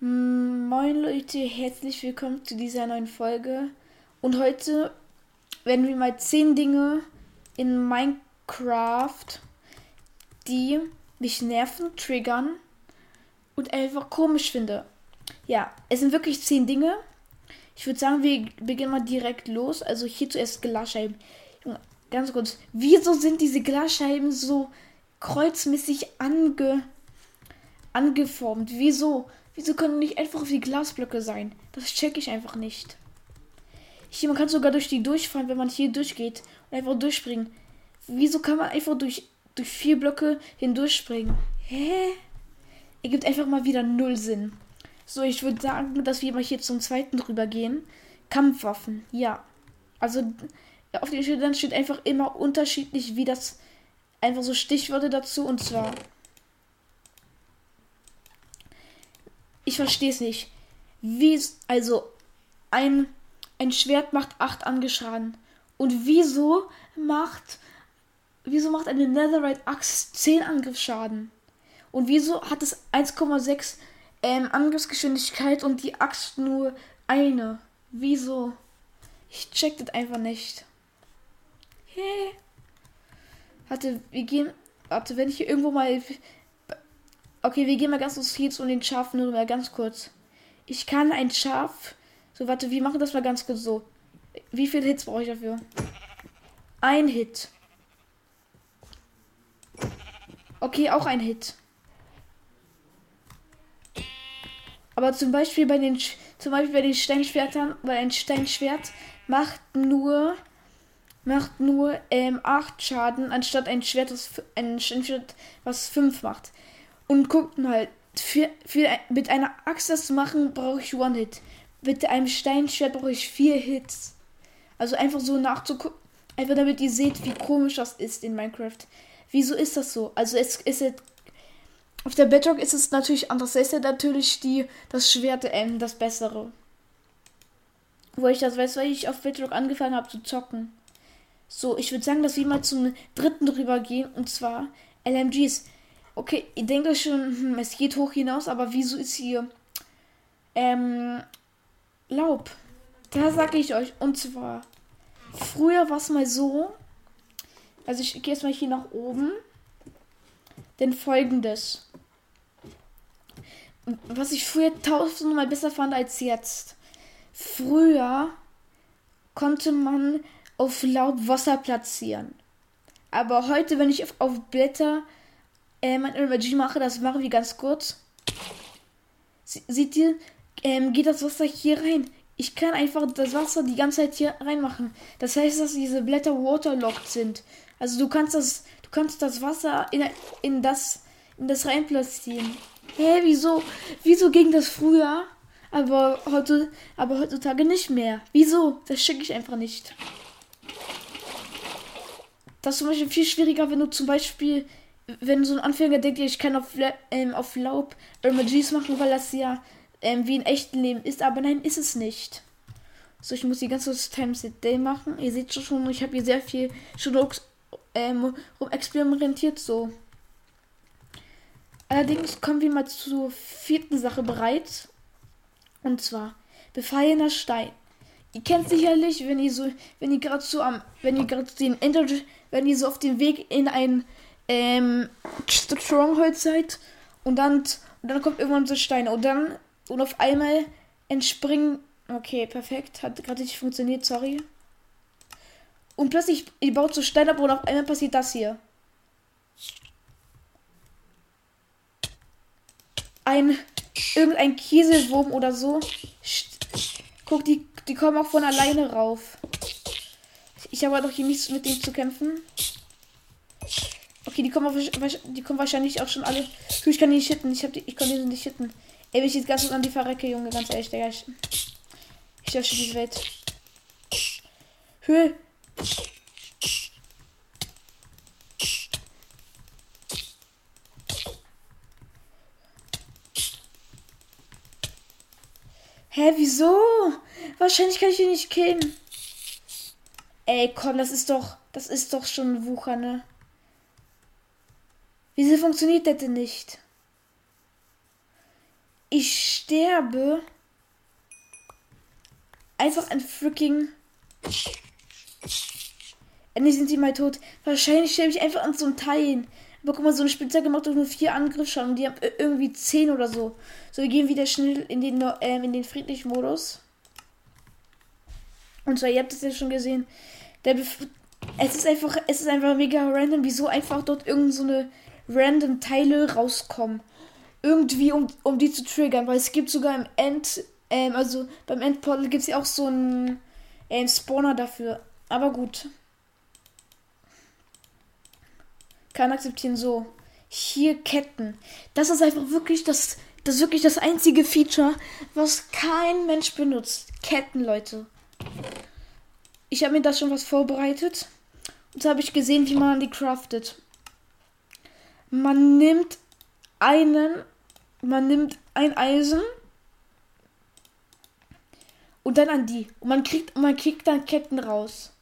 Mm, moin Leute, herzlich willkommen zu dieser neuen Folge. Und heute werden wir mal 10 Dinge in Minecraft, die mich nerven, triggern und einfach komisch finde. Ja, es sind wirklich 10 Dinge. Ich würde sagen, wir beginnen mal direkt los. Also hier zuerst Glasscheiben. Ganz kurz, wieso sind diese Glasscheiben so kreuzmäßig ange angeformt? Wieso? Wieso können nicht einfach wie Glasblöcke sein? Das check ich einfach nicht. Hier, man kann sogar durch die durchfahren, wenn man hier durchgeht und einfach durchspringen. Wieso kann man einfach durch, durch vier Blöcke hindurchspringen? Hä? Ergibt einfach mal wieder null Sinn. So, ich würde sagen, dass wir mal hier zum zweiten drüber gehen. Kampfwaffen, ja. Also, auf den Schildern steht einfach immer unterschiedlich, wie das einfach so Stichworte dazu und zwar verstehe es nicht. Wie, also, ein, ein Schwert macht 8 Angeschaden. Und wieso macht, wieso macht eine Netherite Axt 10 Angriffsschaden? Und wieso hat es 1,6 ähm, Angriffsgeschwindigkeit und die Axt nur eine? Wieso? Ich check das einfach nicht. Hey. Warte, wir gehen. Warte, wenn ich hier irgendwo mal Okay, wir gehen mal ganz kurz hier zu den Schafen nur mal ganz kurz. Ich kann ein Schaf. So, warte, wir machen das mal ganz kurz so. Wie viele Hits brauche ich dafür? Ein Hit. Okay, auch ein Hit. Aber zum Beispiel bei den zum Beispiel bei den Steinschwertern, weil ein Steinschwert macht nur macht nur ähm, 8 Schaden, anstatt ein Schwert, was 5 macht. Und guckt mal, für, für, mit einer Axt das zu machen, brauche ich One-Hit. Mit einem Steinschwert brauche ich vier Hits. Also einfach so nachzugucken. Einfach damit ihr seht, wie komisch das ist in Minecraft. Wieso ist das so? Also es ist jetzt. Auf der Bedrock ist es natürlich anders. Da ist ja natürlich die, das Schwert ähm, das bessere. Wo ich das weiß, weil ich auf Bedrock angefangen habe zu zocken. So, ich würde sagen, dass wir mal zum dritten drüber gehen. Und zwar LMGs. Okay, ich denke schon, hm, es geht hoch hinaus, aber wieso ist hier ähm, Laub? Da sage ich euch. Und zwar, früher war es mal so, also ich gehe jetzt mal hier nach oben, denn folgendes. Was ich früher tausendmal besser fand als jetzt. Früher konnte man auf Laub Wasser platzieren. Aber heute, wenn ich auf Blätter äh, mein Emoji mache, das machen wir ganz kurz. Sie, seht ihr, ähm, geht das Wasser hier rein. Ich kann einfach das Wasser die ganze Zeit hier reinmachen. Das heißt, dass diese Blätter waterlocked sind. Also du kannst das, du kannst das Wasser in, in das, in das rein platzieren. Hä, wieso? Wieso ging das früher? Aber heute, aber heutzutage nicht mehr. Wieso? Das schicke ich einfach nicht. Das ist zum Beispiel viel schwieriger, wenn du zum Beispiel wenn so ein Anfänger denkt, ich kann auf, ähm, auf Laub Emojis machen, weil das ja ähm, wie in echten Leben ist, aber nein, ist es nicht. So, ich muss die ganze Times Day machen. Ihr seht schon, ich habe hier sehr viel schon ähm, rum experimentiert so. Allerdings kommen wir mal zur vierten Sache bereit. Und zwar befallener Stein. Ihr kennt sicherlich, wenn ihr so, wenn ihr gerade so am, wenn ihr gerade den Enter, wenn ihr so auf dem Weg in ein ähm, Stronghold seid und dann, und dann kommt irgendwann so Steine und dann und auf einmal entspringen. Okay, perfekt. Hat gerade nicht funktioniert, sorry. Und plötzlich, ihr baut so Steine ab und auf einmal passiert das hier. Ein, irgendein Kieselwurm oder so. Guck, die, die kommen auch von alleine rauf. Ich habe doch hier nichts mit denen zu kämpfen. Okay, die kommen, die kommen wahrscheinlich auch schon alle. Ich kann die nicht hitten. Ich, hab die, ich kann die nicht hitten. Ey, ich jetzt ganz an die verrecke, Junge, ganz ehrlich, Digga. Ich, lösche diese Welt. Höhe. Hä, wieso? Wahrscheinlich kann ich ihn nicht killen. Ey, komm, das ist doch, das ist doch schon Wucher, ne? Wieso funktioniert das denn nicht? Ich sterbe. Einfach ein freaking. Endlich sind sie mal tot. Wahrscheinlich sterbe ich einfach an so einem Teilen. Aber guck mal, so eine Spitzhacke macht doch nur vier Angriffsschaden und die haben irgendwie zehn oder so. So, wir gehen wieder schnell in den, äh, in den friedlichen Modus. Und zwar, ihr habt es ja schon gesehen. Der Bef es ist einfach, es ist einfach mega random, wieso einfach dort irgend so random Teile rauskommen. Irgendwie, um, um die zu triggern, weil es gibt sogar im End, ähm, also beim Endportal gibt es ja auch so einen ähm, Spawner dafür. Aber gut. Kann akzeptieren so. Hier Ketten. Das ist einfach wirklich das, das ist wirklich das einzige Feature, was kein Mensch benutzt. Ketten, Leute. Ich habe mir da schon was vorbereitet. Und so habe ich gesehen, wie man die craftet. Man nimmt einen, man nimmt ein Eisen und dann an die. Und man kriegt, man kriegt dann Ketten raus.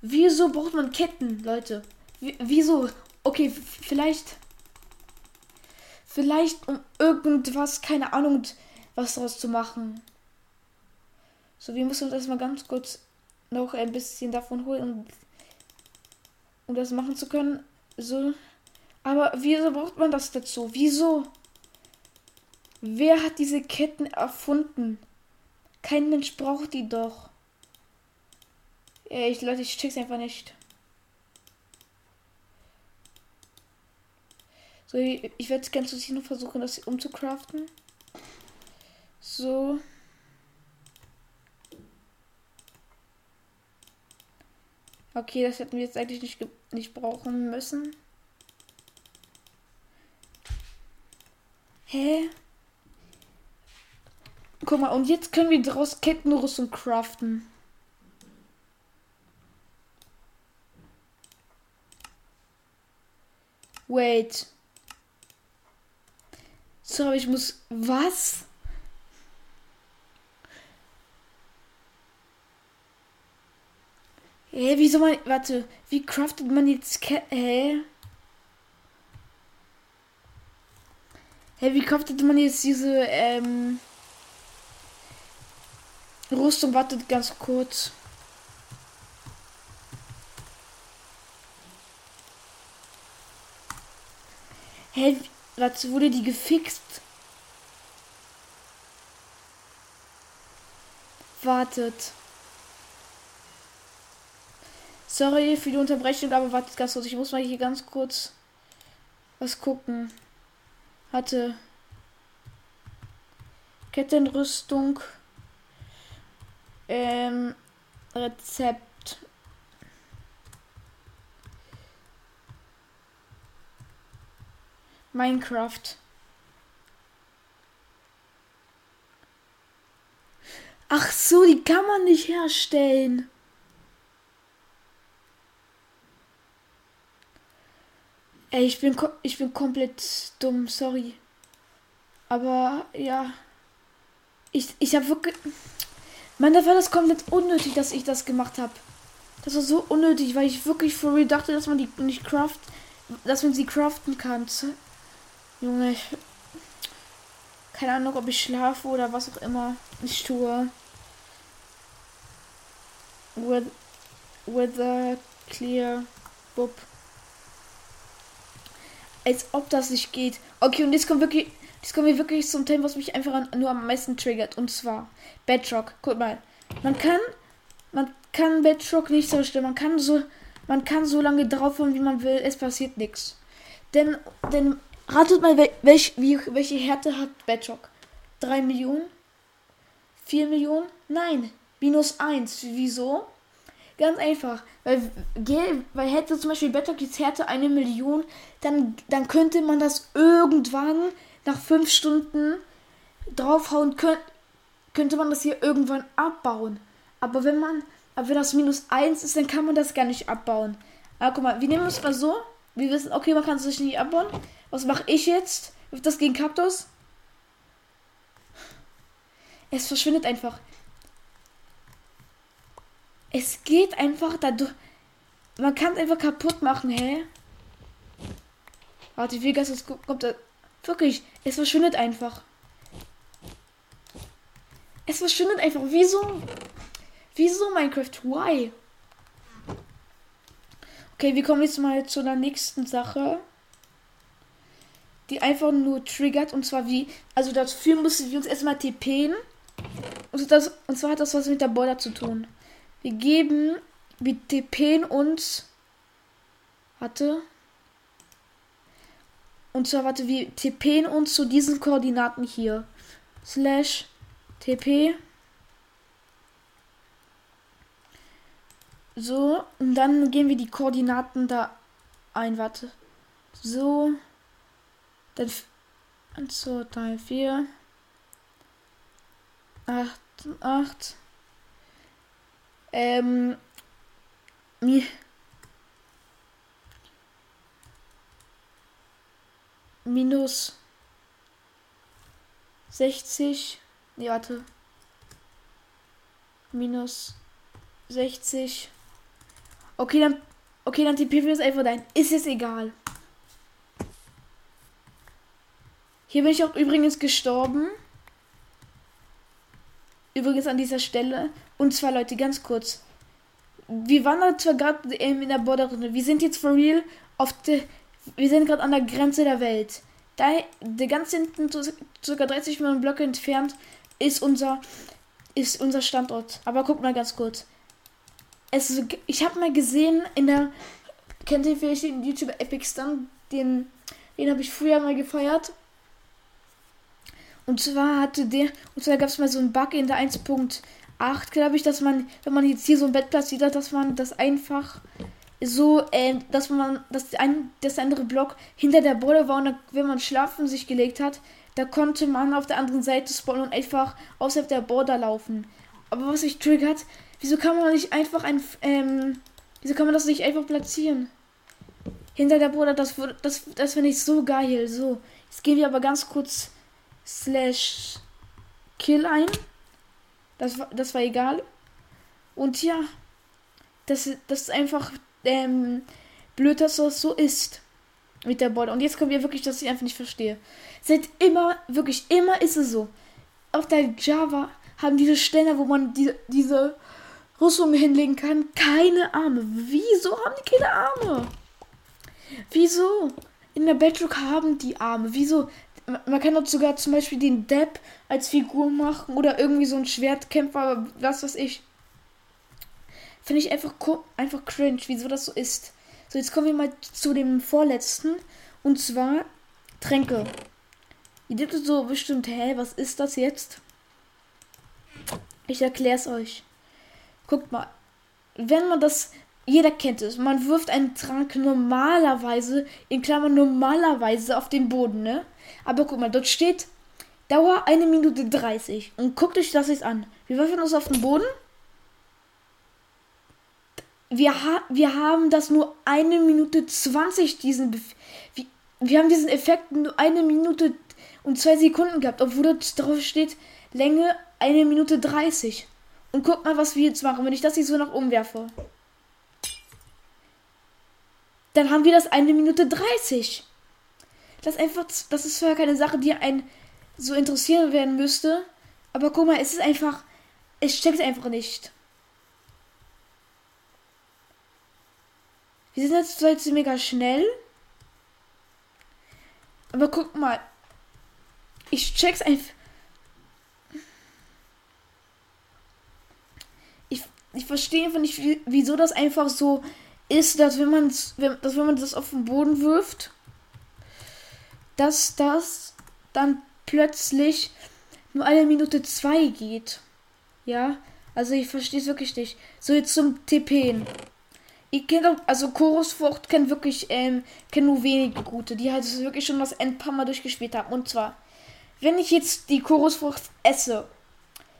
Wieso braucht man Ketten, Leute? Wieso? Okay, vielleicht. Vielleicht um irgendwas, keine Ahnung, was daraus zu machen. So, wir müssen uns erstmal ganz kurz noch ein bisschen davon holen, um, um das machen zu können. So. Aber wieso braucht man das dazu? Wieso? Wer hat diese Ketten erfunden? Kein Mensch braucht die doch. Ich, Leute, ich check's einfach nicht. So, ich, ich werde ganz sicher nur versuchen, das umzucraften. So. Okay, das hätten wir jetzt eigentlich nicht, nicht brauchen müssen. Hä? Guck mal, und jetzt können wir daraus Kettenrüstung craften. Wait. So, aber ich muss. Was? Hä, hey, wieso man. Warte, wie craftet man jetzt. Hä? Hä, hey, wie craftet man jetzt diese. Ähm. Rüstung? Wartet ganz kurz. Hey, warte, wurde die gefixt? Wartet. Sorry für die Unterbrechung, aber wartet ganz kurz. Ich muss mal hier ganz kurz was gucken. Hatte Kettenrüstung. Ähm, Rezept. Minecraft. Ach so, die kann man nicht herstellen. Ey, ich bin, ich bin komplett dumm, sorry. Aber ja. Ich, ich habe wirklich. Mann, da war das komplett unnötig, dass ich das gemacht habe. Das war so unnötig, weil ich wirklich for real dachte, dass man die nicht craft. Dass man sie craften kann. Junge, ich. Keine Ahnung, ob ich schlafe oder was auch immer ich tue. Weather clear. Bub als ob das nicht geht. Okay, und jetzt kommt wirklich, jetzt kommen wir wirklich zum Thema, was mich einfach nur am meisten triggert. Und zwar Bedrock. Guck mal, man kann, man kann Bedrock nicht zerstören. Man kann so, man kann so lange draufhauen, wie man will. Es passiert nichts. Denn, denn ratet mal, welch, wie, welche Härte hat Bedrock? 3 Millionen? 4 Millionen? Nein, minus 1. Wieso? Ganz einfach. Weil, weil hätte zum Beispiel Battlekits Härte eine Million, dann, dann könnte man das irgendwann nach fünf Stunden draufhauen, könnt, könnte man das hier irgendwann abbauen. Aber wenn man, aber wenn das minus eins ist, dann kann man das gar nicht abbauen. Aber guck mal, wir nehmen es mal so. Wir wissen, okay, man kann es sich nicht abbauen. Was mache ich jetzt? Wirft das gegen Kaktus? Es verschwindet einfach. Es geht einfach dadurch. Man kann es einfach kaputt machen, hä? Warte, wie Gas kommt da. Wirklich, es verschwindet einfach. Es verschwindet einfach. Wieso? Wieso Minecraft? Why? Okay, wir kommen jetzt mal zu der nächsten Sache. Die einfach nur triggert. Und zwar wie. Also dafür müssen wir uns erstmal TPen. Und, das, und zwar hat das was mit der Border zu tun. Wir geben. Wir TPen uns. Warte. Und zwar, warte, wir TPen uns zu diesen Koordinaten hier. Slash TP. So, und dann gehen wir die Koordinaten da ein, warte. So. Dann 1, 2, 3, 4. 8, 8. Ähm. Mi minus 60. Nee, warte. Minus 60. Okay, dann. Okay, dann tippen wir es einfach ein. Ist es egal. Hier bin ich auch übrigens gestorben. Übrigens an dieser Stelle. Und zwar, Leute, ganz kurz. Wir waren da zwar gerade in der Borderrunde. Wir sind jetzt for real auf der. Wir sind gerade an der Grenze der Welt. Da, der ganz hinten, ca. 30 Millionen Blöcke entfernt, ist unser, ist unser Standort. Aber guck mal ganz kurz. Es, ich habe mal gesehen in der. Kennt ihr vielleicht den YouTuber Epic Stun? Den, den habe ich früher mal gefeiert. Und zwar hatte der. Und zwar gab es mal so einen Bug in der 1.8, glaube ich, dass man, wenn man jetzt hier so ein Bett platziert hat, dass man das einfach so, äh, dass man, dass ein, das andere Block hinter der Border war und dann, wenn man schlafen sich gelegt hat, da konnte man auf der anderen Seite spawnen und einfach außerhalb der Border laufen. Aber was sich triggert, wieso kann man nicht einfach ein, ähm, wieso kann man das nicht einfach platzieren? Hinter der Border, das, das, das finde ich so geil. So, jetzt gehen wir aber ganz kurz slash kill ein. Das war, das war egal. Und ja, das, das ist einfach ähm, blöd, dass das so ist mit der Border. Und jetzt kommen wir wirklich, dass ich einfach nicht verstehe. Seit immer, wirklich immer ist es so. Auf der Java haben diese Ständer, wo man die, diese Rüstung hinlegen kann, keine Arme. Wieso haben die keine Arme? Wieso? In der Bedrock haben die Arme. Wieso? Man kann doch sogar zum Beispiel den Depp als Figur machen oder irgendwie so ein Schwertkämpfer, was weiß ich. Finde ich einfach, einfach cringe, wieso das so ist. So, jetzt kommen wir mal zu dem vorletzten. Und zwar Tränke. Ihr denkt so bestimmt, hä, was ist das jetzt? Ich erkläre es euch. Guckt mal. Wenn man das. Jeder kennt es. Man wirft einen Trank normalerweise, in Klammern normalerweise, auf den Boden, ne? Aber guck mal, dort steht Dauer 1 Minute 30. Und guckt euch das jetzt an. Wir werfen uns auf den Boden wir, ha wir haben das nur eine Minute 20, diesen Bef wir, wir haben diesen Effekt nur eine Minute und zwei Sekunden gehabt, obwohl dort drauf steht, Länge eine Minute 30. Und guck mal, was wir jetzt machen, wenn ich das hier so nach oben werfe. Dann haben wir das eine Minute 30. Das ist einfach, das ist zwar keine Sache, die einen so interessieren werden müsste. Aber guck mal, es ist einfach, es steckt einfach nicht. Wir sind jetzt zwar jetzt mega schnell. Aber guck mal. Ich check's einfach. Ich, ich verstehe einfach nicht, wieso das einfach so ist, dass wenn man dass wenn man das auf den Boden wirft, dass das dann plötzlich nur eine Minute zwei geht. Ja, also ich verstehe es wirklich nicht. So jetzt zum TPen. Ich kenne also Chorusfrucht kennt wirklich, ähm, kenne nur wenige gute, die halt wirklich schon das End paar Mal durchgespielt haben. Und zwar, wenn ich jetzt die Chorusfrucht esse,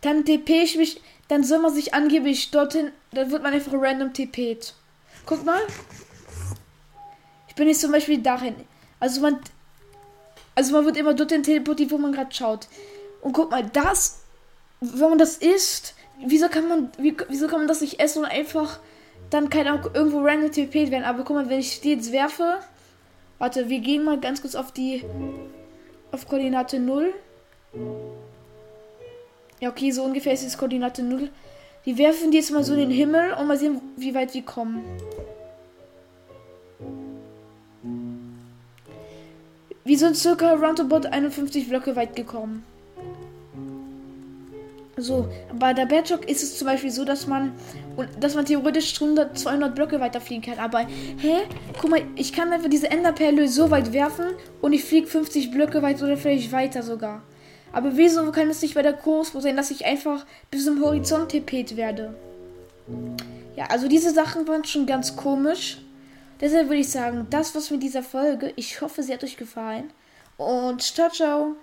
dann TP ich mich, dann soll man sich angeblich dorthin, dann wird man einfach random TP't. Guck mal. Ich bin jetzt zum Beispiel dahin. Also man, also man wird immer dorthin teleportiert, wo man gerade schaut. Und guck mal, das, wenn man das isst, wieso kann man, wie, wieso kann man das nicht essen und einfach dann kann auch irgendwo random TP werden. Aber guck mal, wenn ich die jetzt werfe. Warte, wir gehen mal ganz kurz auf die. Auf Koordinate 0. Ja, okay, so ungefähr ist es Koordinate 0. Wir werfen die jetzt mal so in den Himmel und mal sehen, wie weit wir kommen. Wir sind circa roundabout 51 Blöcke weit gekommen. So, bei der Badjog ist es zum Beispiel so, dass man, dass man theoretisch 100, 200 Blöcke weiterfliegen kann. Aber, hä? Guck mal, ich kann einfach diese Enderperle so weit werfen und ich fliege 50 Blöcke weit oder vielleicht weiter sogar. Aber wieso kann es nicht bei der Kurs sein, dass ich einfach bis zum Horizont tippet werde? Ja, also diese Sachen waren schon ganz komisch. Deshalb würde ich sagen, das war's mit dieser Folge. Ich hoffe, sie hat euch gefallen. Und ciao, ciao.